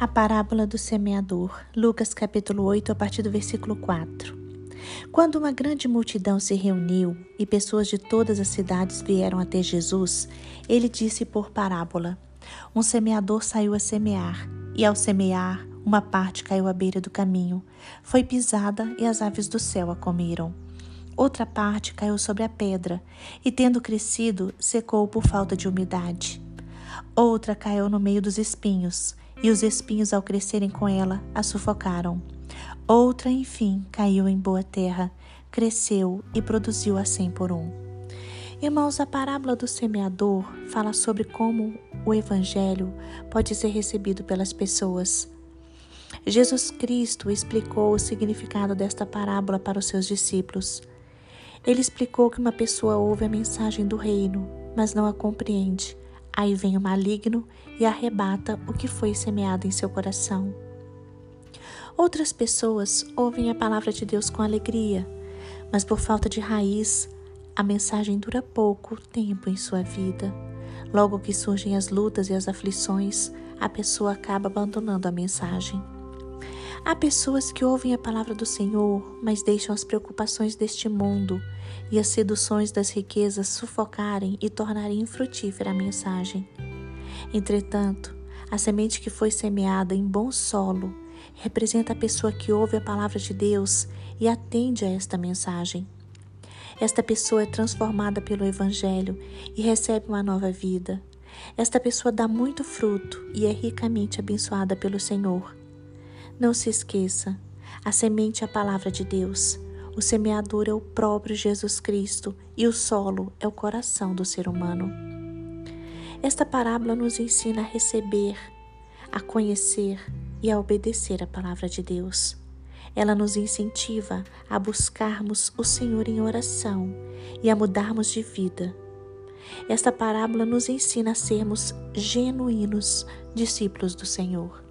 A parábola do semeador, Lucas capítulo 8, a partir do versículo 4. Quando uma grande multidão se reuniu e pessoas de todas as cidades vieram até Jesus, ele disse por parábola: Um semeador saiu a semear, e ao semear, uma parte caiu à beira do caminho, foi pisada e as aves do céu a comeram. Outra parte caiu sobre a pedra, e tendo crescido, secou por falta de umidade. Outra caiu no meio dos espinhos, e os espinhos, ao crescerem com ela, a sufocaram. Outra, enfim, caiu em boa terra, cresceu e produziu a cem por um. Irmãos, a parábola do semeador fala sobre como o evangelho pode ser recebido pelas pessoas. Jesus Cristo explicou o significado desta parábola para os seus discípulos. Ele explicou que uma pessoa ouve a mensagem do reino, mas não a compreende. Aí vem o maligno e arrebata o que foi semeado em seu coração. Outras pessoas ouvem a palavra de Deus com alegria, mas por falta de raiz, a mensagem dura pouco tempo em sua vida. Logo que surgem as lutas e as aflições, a pessoa acaba abandonando a mensagem. Há pessoas que ouvem a palavra do Senhor, mas deixam as preocupações deste mundo e as seduções das riquezas sufocarem e tornarem infrutífera a mensagem. Entretanto, a semente que foi semeada em bom solo representa a pessoa que ouve a palavra de Deus e atende a esta mensagem. Esta pessoa é transformada pelo Evangelho e recebe uma nova vida. Esta pessoa dá muito fruto e é ricamente abençoada pelo Senhor. Não se esqueça, a semente é a palavra de Deus. O semeador é o próprio Jesus Cristo e o solo é o coração do ser humano. Esta parábola nos ensina a receber, a conhecer e a obedecer a palavra de Deus. Ela nos incentiva a buscarmos o Senhor em oração e a mudarmos de vida. Esta parábola nos ensina a sermos genuínos discípulos do Senhor.